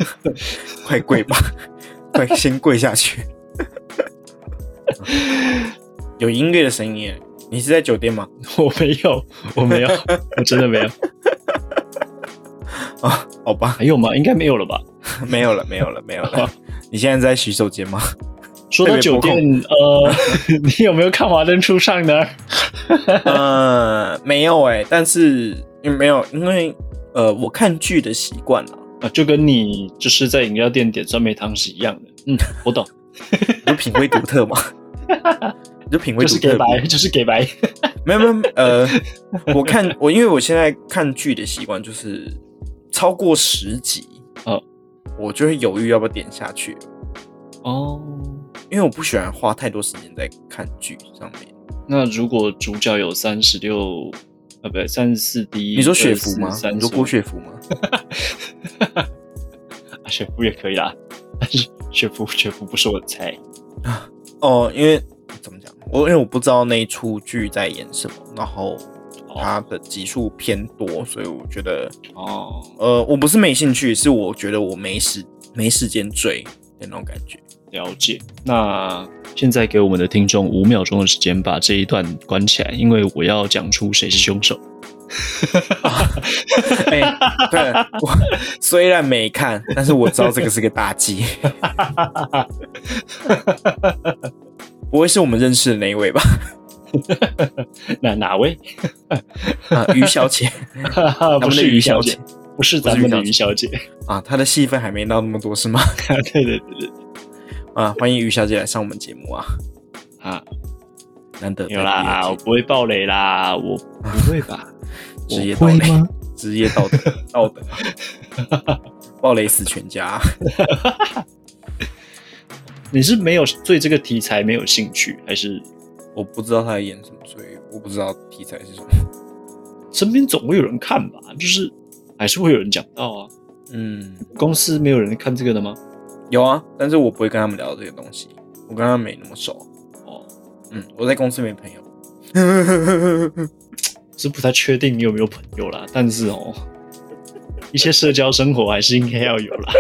快跪吧，快先跪下去。有音乐的声音耶，你是在酒店吗？我没有，我没有，我真的没有。啊，好吧，还有吗？应该没有了吧？没有了，没有了，没有了。你现在在洗手间吗？说到酒店，呃，你有没有看《华灯初上》呢？呃，没有哎，但是没有，因为呃，我看剧的习惯了，啊，就跟你就是在饮料店点酸梅汤是一样的。嗯，我懂，有品味独特嘛，就品味就独特。是给白，就是给白。没有没有，呃，我看我因为我现在看剧的习惯就是超过十集，嗯我就会犹豫要不要点下去，哦，因为我不喜欢花太多时间在看剧上面。那如果主角有三十六，啊，不对，三十四 D，你说雪芙吗？你说郭雪芙吗？啊雪芙也可以啦，但是雪芙雪芙不是我的菜啊。哦，因为怎么讲，我因为我不知道那一出剧在演什么，然后它的集数偏多，所以我觉得哦，呃，我不是没兴趣，是我觉得我没时没时间追的那种感觉。了解。那现在给我们的听众五秒钟的时间，把这一段关起来，因为我要讲出谁是凶手。哎、对，我虽然没看，但是我知道这个是个大忌。不会是我们认识的那一位吧？哪哪位？啊，于小姐不是于小姐姐，不是咱们的于小姐。啊，她的戏份还没到那么多是吗？对对对对，啊，欢迎于小姐来上我们节目啊！啊，难得有啦，我不会爆雷啦，我不会吧？职业道德？职业道德道德，暴雷死全家。你是没有对这个题材没有兴趣，还是我不知道他在演什么，所以我不知道题材是什么。身边总会有人看吧？就是还是会有人讲到啊。嗯，公司没有人看这个的吗？有啊，但是我不会跟他们聊这个东西，我跟他们没那么熟。哦，嗯，我在公司没朋友。是不太确定你有没有朋友啦，但是哦，一些社交生活还是应该要有啦。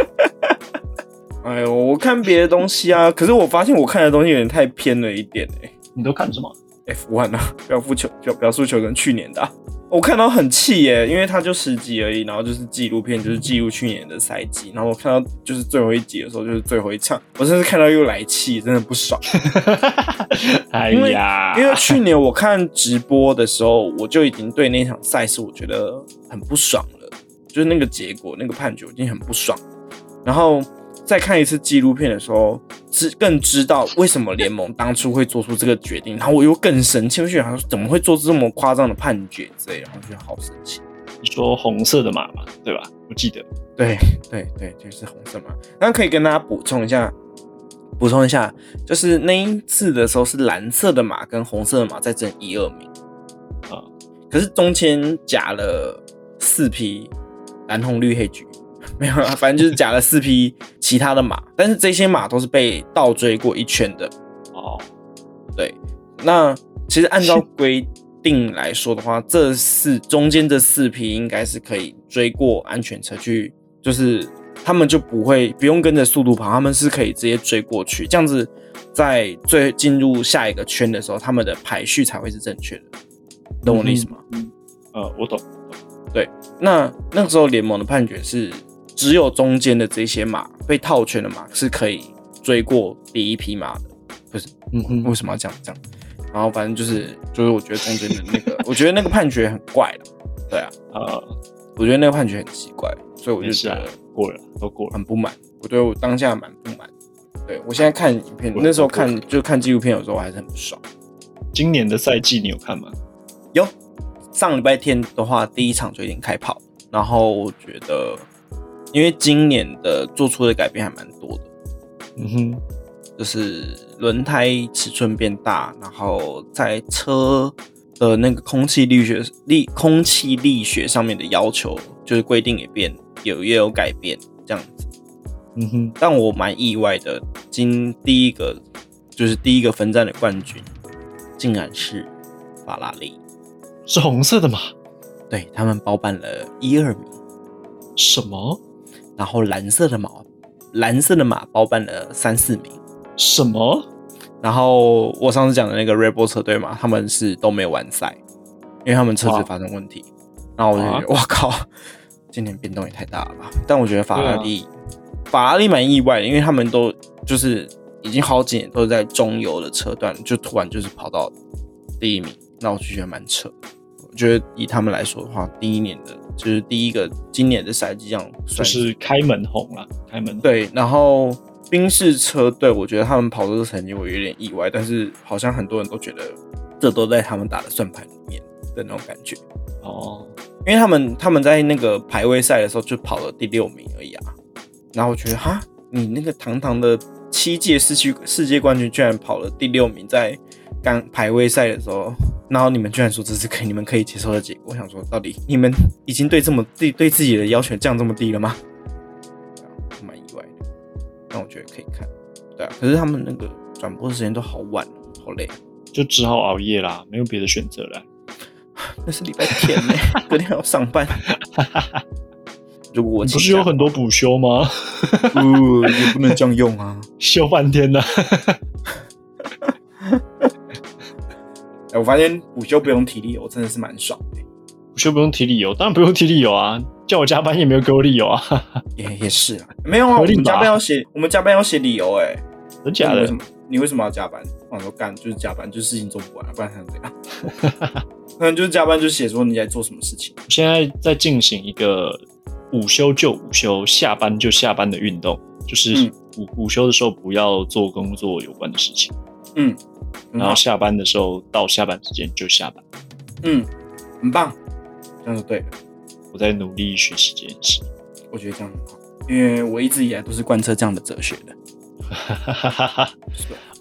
哎呦，我看别的东西啊，可是我发现我看的东西有点太偏了一点哎、你都看什么？F one 啊，表负球表表述球跟去年的啊、我看到很气耶，因为他就十集而已，然后就是纪录片，就是记录去年的赛季，然后我看到就是最后一集的时候，就是最后一场，我甚至看到又来气，真的不爽。哎呀，因为去年我看直播的时候，我就已经对那场赛事我觉得很不爽了，就是那个结果那个判决我已经很不爽，然后再看一次纪录片的时候，知更知道为什么联盟当初会做出这个决定，然后我又更生气，我就觉得怎么会做出这么夸张的判决之类的，然后觉得好生气。你说红色的马嘛，对吧？我记得，对对对，就是红色马。那可以跟大家补充一下，补充一下，就是那一次的时候是蓝色的马跟红色的马在争一二名啊，可是中间夹了四匹蓝红绿黑橘，没有啊，反正就是夹了四匹其他的马，但是这些马都是被倒追过一圈的哦。对，那其实按照规。定来说的话，这四中间这四匹应该是可以追过安全车去，就是他们就不会不用跟着速度跑，他们是可以直接追过去，这样子在最进入下一个圈的时候，他们的排序才会是正确的，懂我的意思吗？嗯，呃，我懂。对，那那个时候联盟的判决是，只有中间的这些马被套圈的马是可以追过第一匹马的，不是？嗯嗯，为什么要这样这样？然后反正就是，就是我觉得中间的那个，我觉得那个判决很怪了，对啊，呃，我觉得那个判决很奇怪，所以我就觉得过了，都过了，很不满。我对我当下蛮不满，对我现在看影片，那时候看就看纪录片，有时候还是很不爽。今年的赛季你有看吗？有，上礼拜天的话，第一场就已经开跑，然后我觉得，因为今年的做出的改变还蛮多的，嗯哼。就是轮胎尺寸变大，然后在车的那个空气力学力空气力学上面的要求，就是规定也变有也有改变这样子。嗯哼，但我蛮意外的，今第一个就是第一个分站的冠军，竟然是法拉利，是红色的吗？对他们包办了一二名。什么？然后蓝色的马，蓝色的马包办了三四名。什么？然后我上次讲的那个 Red Bull 车队嘛，他们是都没有完赛，因为他们车子发生问题。然后我就觉得，我靠，今年变动也太大了吧？但我觉得法拉利，法拉利蛮意外的，因为他们都就是已经好几年都是在中游的车段，就突然就是跑到第一名，那我就觉得蛮扯。我觉得以他们来说的话，第一年的就是第一个今年的赛季这样，就是开门红了，开门对，然后。宾士车队，我觉得他们跑这个成绩我有点意外，但是好像很多人都觉得这都在他们打的算盘里面的那种感觉哦，因为他们他们在那个排位赛的时候就跑了第六名而已啊，然后我觉得哈，你那个堂堂的七届世区世界冠军居然跑了第六名，在刚排位赛的时候，然后你们居然说这是可你们可以接受的结果，我想说到底你们已经对这么对对自己的要求降这么低了吗？蛮意外的，但我觉得可以看，对啊，可是他们那个转播时间都好晚，好累，就只好熬夜啦，没有别的选择了。那是礼拜天呢，隔天要上班。如果我 不是有很多补休吗？不，也不能这样用啊，休半天呢。哎，我发现午休不用体力油，真的是蛮爽的。午休不用提理由，当然不用提理由啊。叫我加班也没有给我理由啊，也也是啊，没有啊，我们加班要写，我们加班要写理由哎，真假的？为什么？你为什么要加班？我说干就是加班，就是事情做不完，不然想怎样？可能就是加班，就写说你在做什么事情。现在在进行一个午休就午休，下班就下班的运动，就是午午休的时候不要做工作有关的事情，嗯，然后下班的时候到下班时间就下班，嗯，很棒，这样就对了。我在努力学习这件事，我觉得这样很好，因为我一直以来都是贯彻这样的哲学的。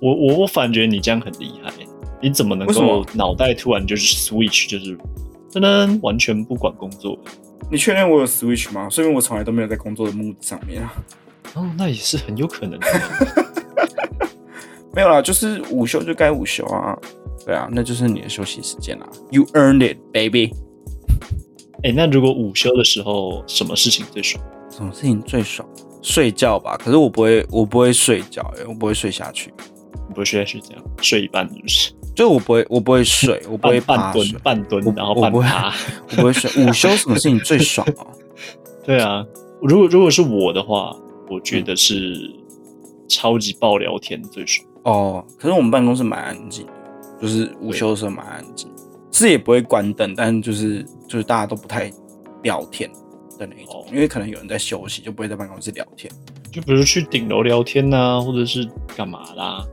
我我我反觉你这样很厉害，你怎么能够脑袋突然就是 switch，就是真的完全不管工作？你确认我有 switch 吗？说明我从来都没有在工作的目的上面啊。哦，那也是很有可能。没有啦，就是午休就该午休啊。对啊，那就是你的休息时间啦。You earned it, baby. 哎，那如果午休的时候，什么事情最爽？什么事情最爽？睡觉吧。可是我不会，我不会睡觉，哎，我不会睡下去。不会睡下去，这样睡一半就是。就我不会，我不会睡，我不会半蹲半蹲，然后半趴，我不会睡。午休什么事情最爽啊？对啊，如果如果是我的话，我觉得是超级爆聊天最爽。哦，可是我们办公室蛮安静的，就是午休的时候蛮安静。是也不会关灯，但就是就是大家都不太聊天，的那一种哦，因为可能有人在休息，就不会在办公室聊天。就比如去顶楼聊天呐、或者是干嘛啦。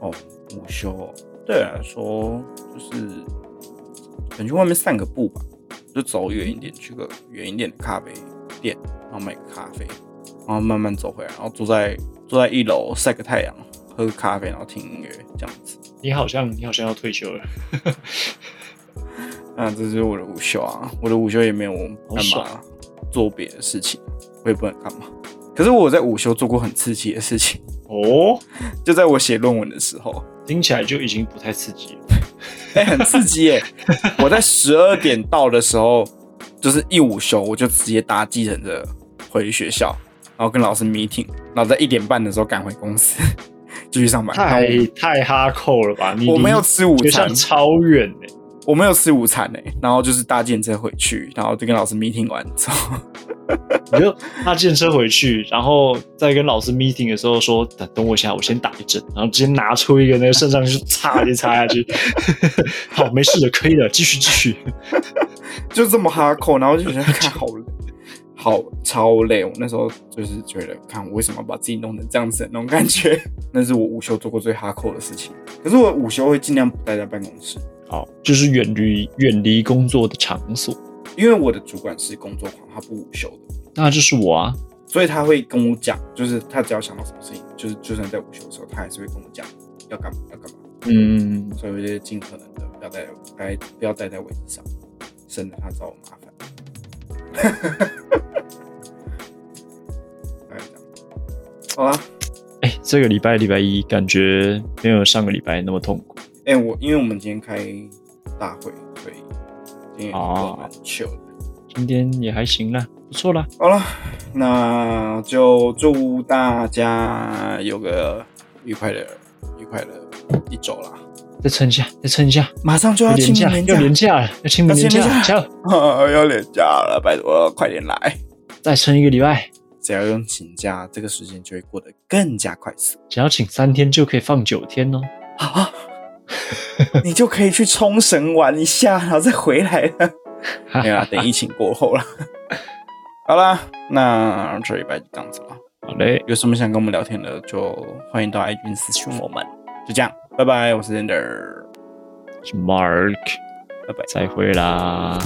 哦，午休哦对我来说就是可能去外面散个步吧，就走远一点，去个远一点的咖啡店，然后买个咖啡，然后慢慢走回来，然后坐在坐在一楼晒个太阳，喝咖啡，然后听音乐这样子。你好像你好像要退休了，那这就是我的午休啊，我的午休也没有干好嘛做别的事情，我也不能干嘛。可是我在午休做过很刺激的事情，哦，就在我写论文的时候，听起来就已经不太刺激了。哎、很刺激耶！我在十二点到的时候，就是一午休，我就直接搭计程车回学校，然后跟老师 meeting，然后在一点半的时候赶回公司继续上班。太太哈扣了吧？你我没有吃午餐，超远呢、我没有吃午餐哎，然后就是搭电车回去，然后就跟老师 meeting 完之后，你就搭电车回去，然后再跟老师 meeting 的时候说等等我一下，我先打一针，然后直接拿出一个那个肾上腺素，擦就擦下去。好，没事的，可以的，继续继续。就这么哈扣，然后就觉得看好累，好超累。我那时候就是觉得，看我为什么把自己弄成这样子的那种感觉，那是我午休做过最哈扣的事情。可是我午休会尽量不待在办公室，好，就是远离远离工作的场所，因为我的主管是工作狂，他不午休的，那就是我啊。所以他会跟我讲，就是他只要想到什么事情，就是就算在午休的时候，他还是会跟我讲要干嘛要干嘛。嗯，所以我就尽可能的不要待待不要待在位置上，省得他找我麻烦。好啦，哎、这个礼拜礼拜一感觉没有上个礼拜那么痛苦。哎、我因为我们今天开大会，所以今天也哦蛮 chill 的。今天也还行啦，不错啦。好了，那就祝大家有个愉快的、愉快的一周啦！再撑一下，再撑一下，马上就要年假，要年假了，要清明年假，要清明加油！要连假了，拜托快点来！再撑一个礼拜，只要用请假，这个时间就会过得更加快速只要请三天就可以放九天哦。啊！你就可以去冲绳玩一下，然后再回来了。没有啦，等疫情过后了。好啦，那这礼拜就这样子了。好嘞，有什么想跟我们聊天的，就欢迎到 IG 私讯我们。就这样，拜拜，我是 Ender，是 Mark，拜拜。再会啦。